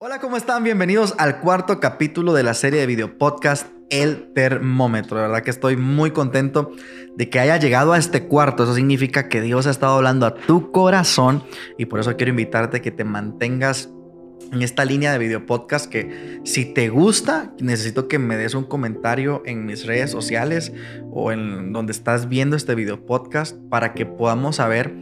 Hola, ¿cómo están? Bienvenidos al cuarto capítulo de la serie de video podcast El Termómetro. De verdad que estoy muy contento de que haya llegado a este cuarto. Eso significa que Dios ha estado hablando a tu corazón y por eso quiero invitarte a que te mantengas en esta línea de video podcast que si te gusta, necesito que me des un comentario en mis redes sociales o en donde estás viendo este video podcast para que podamos saber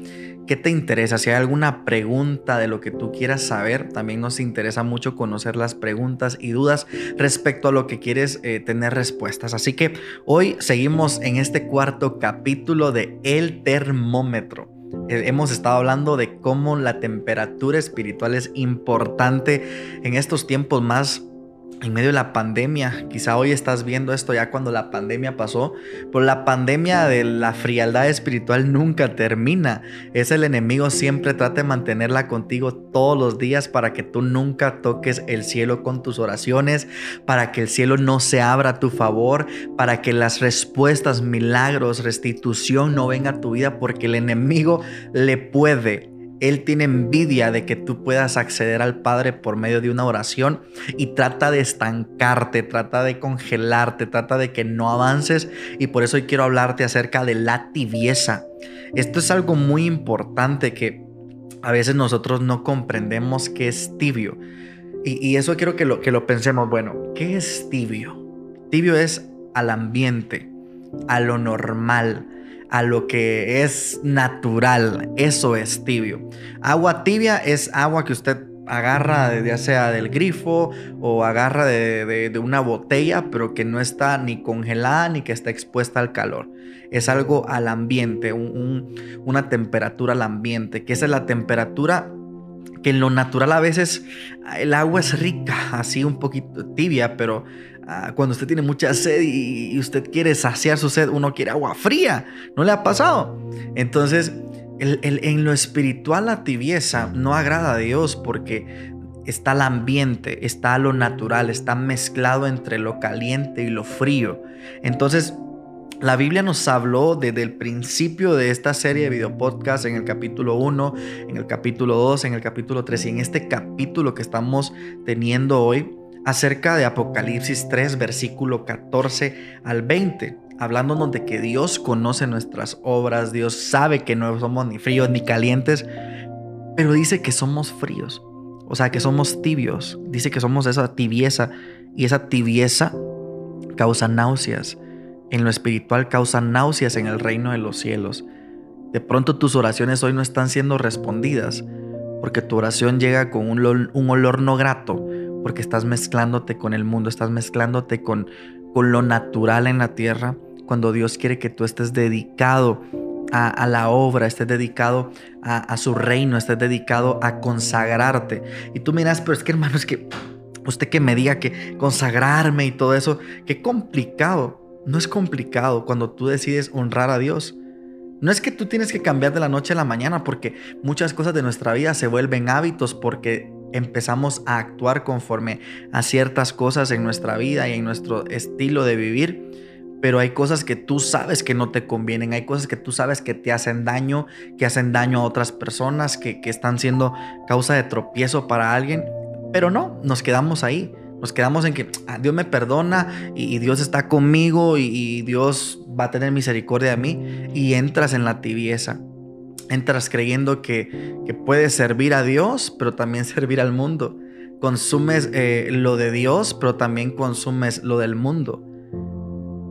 ¿Qué te interesa? Si hay alguna pregunta de lo que tú quieras saber, también nos interesa mucho conocer las preguntas y dudas respecto a lo que quieres eh, tener respuestas. Así que hoy seguimos en este cuarto capítulo de El termómetro. Eh, hemos estado hablando de cómo la temperatura espiritual es importante en estos tiempos más en medio de la pandemia, quizá hoy estás viendo esto ya cuando la pandemia pasó, pero la pandemia de la frialdad espiritual nunca termina. Es el enemigo siempre trata de mantenerla contigo todos los días para que tú nunca toques el cielo con tus oraciones, para que el cielo no se abra a tu favor, para que las respuestas, milagros, restitución no venga a tu vida, porque el enemigo le puede él tiene envidia de que tú puedas acceder al Padre por medio de una oración y trata de estancarte, trata de congelarte, trata de que no avances y por eso hoy quiero hablarte acerca de la tibieza. Esto es algo muy importante que a veces nosotros no comprendemos que es tibio. Y, eso quiero que lo, que lo pensemos. Bueno, ¿qué es tibio? Tibio es al ambiente, a lo normal, a lo que es natural. Eso es tibio. Agua tibia es agua que usted agarra ya sea del grifo o agarra de, una botella, pero que no está ni congelada ni que está expuesta al calor. Es algo al ambiente, una temperatura al ambiente, que esa es la temperatura que en lo natural a veces el agua es rica, así un poquito tibia, pero Ah, cuando usted tiene mucha sed y, usted quiere saciar su sed, uno quiere agua fría. ¿No le ha pasado? Entonces, en lo espiritual la tibieza no agrada a Dios porque está el ambiente, está lo natural, está mezclado entre lo caliente y lo frío. Entonces, la Biblia nos habló desde el principio de esta serie de video podcast en el capítulo 1, en el capítulo 2, en el capítulo 3 y en este capítulo que estamos teniendo hoy acerca de Apocalipsis 3, versículo 14 al 20, hablándonos de que Dios conoce nuestras obras, Dios sabe que no somos ni fríos ni calientes, pero dice que somos fríos, o sea, que somos tibios, dice que somos esa tibieza y esa tibieza causa náuseas. En lo espiritual causa náuseas en el reino de los cielos. De pronto tus oraciones hoy no están siendo respondidas porque tu oración llega con un, un olor no grato, porque estás mezclándote con el mundo, estás mezclándote con, con lo natural en la tierra, cuando Dios quiere que tú estés dedicado a, la obra, estés dedicado a, su reino, estés dedicado a consagrarte. Y tú miras, pero es que hermano, es que usted que me diga que consagrarme y todo eso, qué complicado. No es complicado cuando tú decides honrar a Dios. No es que tú tienes que cambiar de la noche a la mañana porque muchas cosas de nuestra vida se vuelven hábitos porque empezamos a actuar conforme a ciertas cosas en nuestra vida y en nuestro estilo de vivir. Pero hay cosas que tú sabes que no te convienen, hay cosas que tú sabes que te hacen daño, que hacen daño a otras personas, que, están siendo causa de tropiezo para alguien. Pero no, nos quedamos ahí. Nos quedamos en que ah, Dios me perdona y, Dios está conmigo y Dios va a tener misericordia de mí y entras en la tibieza entras creyendo que, puedes servir a Dios, pero también servir al mundo. Consumes eh, lo de Dios, pero también consumes lo del mundo.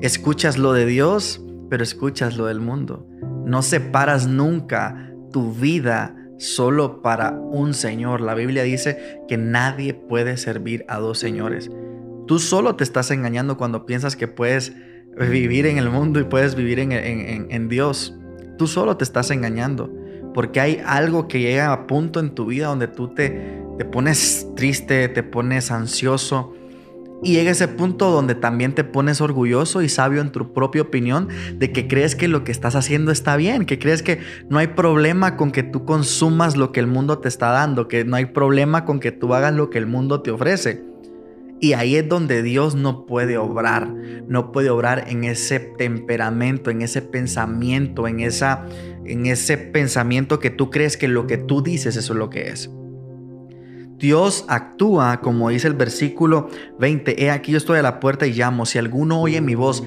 Escuchas lo de Dios, pero escuchas lo del mundo. No separas nunca tu vida solo para un Señor. La Biblia dice que nadie puede servir a dos señores. Tú solo te estás engañando cuando piensas que puedes vivir en el mundo y puedes vivir en, en Dios. Tú solo te estás engañando, porque hay algo que llega a punto en tu vida donde tú te, te pones triste, te pones ansioso. Y llega ese punto donde también te pones orgulloso y sabio en tu propia opinión de que crees que lo que estás haciendo está bien, que crees que no hay problema con que tú consumas lo que el mundo te está dando, que no hay problema con que tú hagas lo que el mundo te ofrece. Y ahí es donde Dios no puede obrar, no puede obrar en ese temperamento, en ese pensamiento, en, esa, en ese pensamiento que tú crees que lo que tú dices eso es lo que es. Dios actúa, como dice el versículo 20, he aquí yo estoy a la puerta y llamo, si alguno oye mi voz,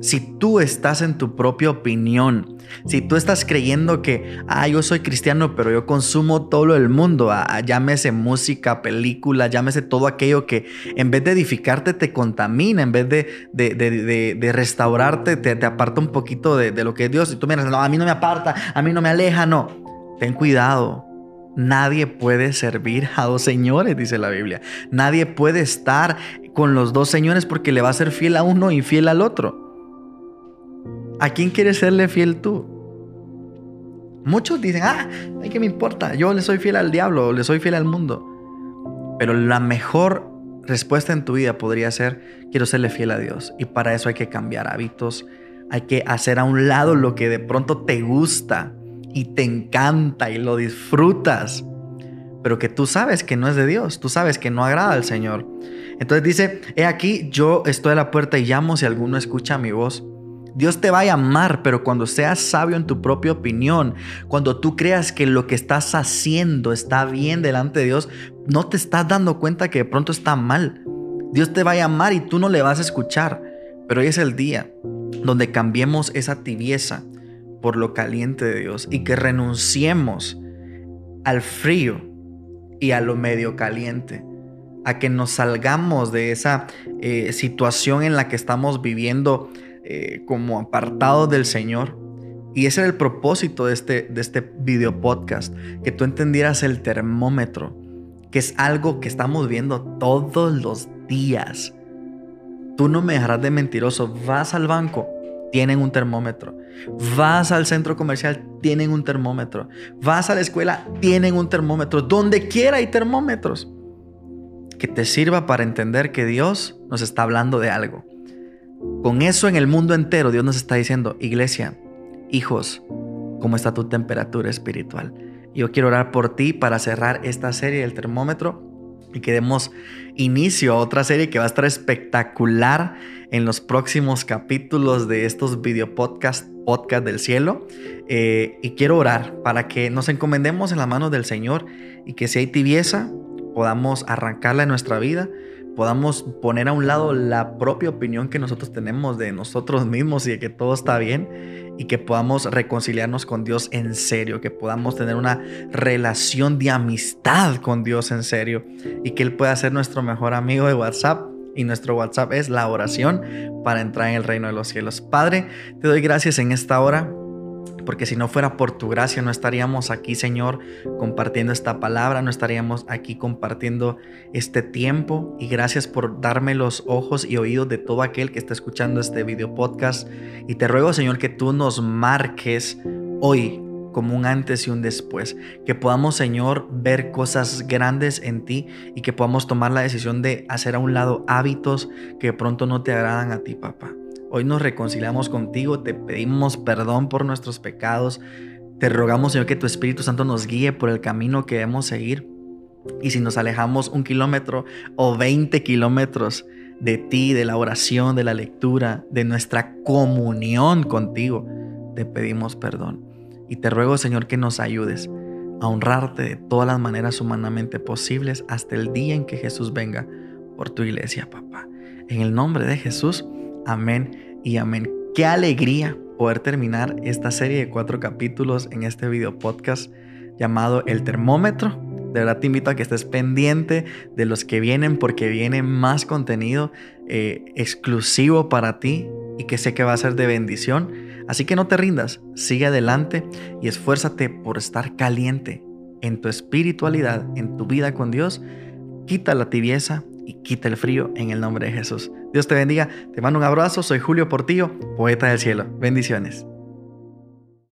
si tú estás en tu propia opinión, si tú estás creyendo que, ah, yo soy cristiano, pero yo consumo todo el mundo, ah, ah, llámese música, película, llámese todo aquello que en vez de edificarte te contamina, en vez de, de, restaurarte te, aparta un poquito de, lo que es Dios. Y tú miras, no, a mí no me aparta, a mí no me aleja, no. Ten cuidado. Nadie puede servir a dos señores, dice la Biblia. Nadie puede estar con los dos señores porque le va a ser fiel a uno y fiel al otro. ¿A quién quieres serle fiel tú? Muchos dicen, ah, ¿qué me importa? Yo le soy fiel al diablo, le soy fiel al mundo. Pero la mejor respuesta en tu vida podría ser, quiero serle fiel a Dios. Y para eso hay que cambiar hábitos, hay que hacer a un lado lo que de pronto te gusta y te encanta y lo disfrutas, pero que tú sabes que no es de Dios, tú sabes que no agrada al Señor. Entonces dice, he aquí, yo estoy a la puerta y llamo si alguno escucha mi voz. Dios te va a llamar, pero cuando seas sabio en tu propia opinión, cuando tú creas que lo que estás haciendo está bien delante de Dios, no te estás dando cuenta que de pronto está mal. Dios te va a llamar y tú no le vas a escuchar. Pero hoy es el día donde cambiemos esa tibieza por lo caliente de Dios y que renunciemos al frío y a lo medio caliente, a que nos salgamos de esa eh, situación en la que estamos viviendo eh, como apartados del Señor. Y ese era el propósito de este, de este video podcast, que tú entendieras el termómetro, que es algo que estamos viendo todos los días. Tú no me dejarás de mentiroso, vas al banco, tienen un termómetro. Vas al centro comercial, tienen un termómetro. Vas a la escuela, tienen un termómetro. Donde quiera hay termómetros. Que te sirva para entender que Dios nos está hablando de algo. Con eso en el mundo entero Dios nos está diciendo, iglesia, hijos, ¿cómo está tu temperatura espiritual? Yo quiero orar por ti para cerrar esta serie del termómetro y que demos inicio a otra serie que va a estar espectacular en los próximos capítulos de estos video podcast, podcast del cielo. Eh, y quiero orar para que nos encomendemos en las manos del Señor y que si hay tibieza, podamos arrancarla en nuestra vida podamos poner a un lado la propia opinión que nosotros tenemos de nosotros mismos y de que todo está bien y que podamos reconciliarnos con Dios en serio, que podamos tener una relación de amistad con Dios en serio y que Él pueda ser nuestro mejor amigo de WhatsApp. Y nuestro WhatsApp es la oración para entrar en el reino de los cielos. Padre, te doy gracias en esta hora porque si no fuera por tu gracia no estaríamos aquí, Señor, compartiendo esta palabra, no estaríamos aquí compartiendo este tiempo. Y gracias por darme los ojos y oídos de todo aquel que está escuchando este video podcast. Y te ruego, Señor, que tú nos marques hoy como un antes y un después. Que podamos, Señor, ver cosas grandes en ti y que podamos tomar la decisión de hacer a un lado hábitos que pronto no te agradan a ti, papá. Hoy nos reconciliamos contigo, te pedimos perdón por nuestros pecados, te rogamos Señor que tu Espíritu Santo nos guíe por el camino que debemos seguir. Y si nos alejamos un kilómetro o 20 kilómetros de ti, de la oración, de la lectura, de nuestra comunión contigo, te pedimos perdón. Y te ruego Señor que nos ayudes a honrarte de todas las maneras humanamente posibles hasta el día en que Jesús venga por tu iglesia, papá. En el nombre de Jesús. Amén y amén. Qué alegría poder terminar esta serie de cuatro capítulos en este video podcast llamado El Termómetro. De verdad te invito a que estés pendiente de los que vienen porque viene más contenido eh, exclusivo para ti y que sé que va a ser de bendición. Así que no te rindas, sigue adelante y esfuérzate por estar caliente en tu espiritualidad, en tu vida con Dios. Quita la tibieza y quita el frío en el nombre de Jesús. Dios te bendiga, te mando un abrazo, soy Julio Portillo, poeta del cielo. Bendiciones.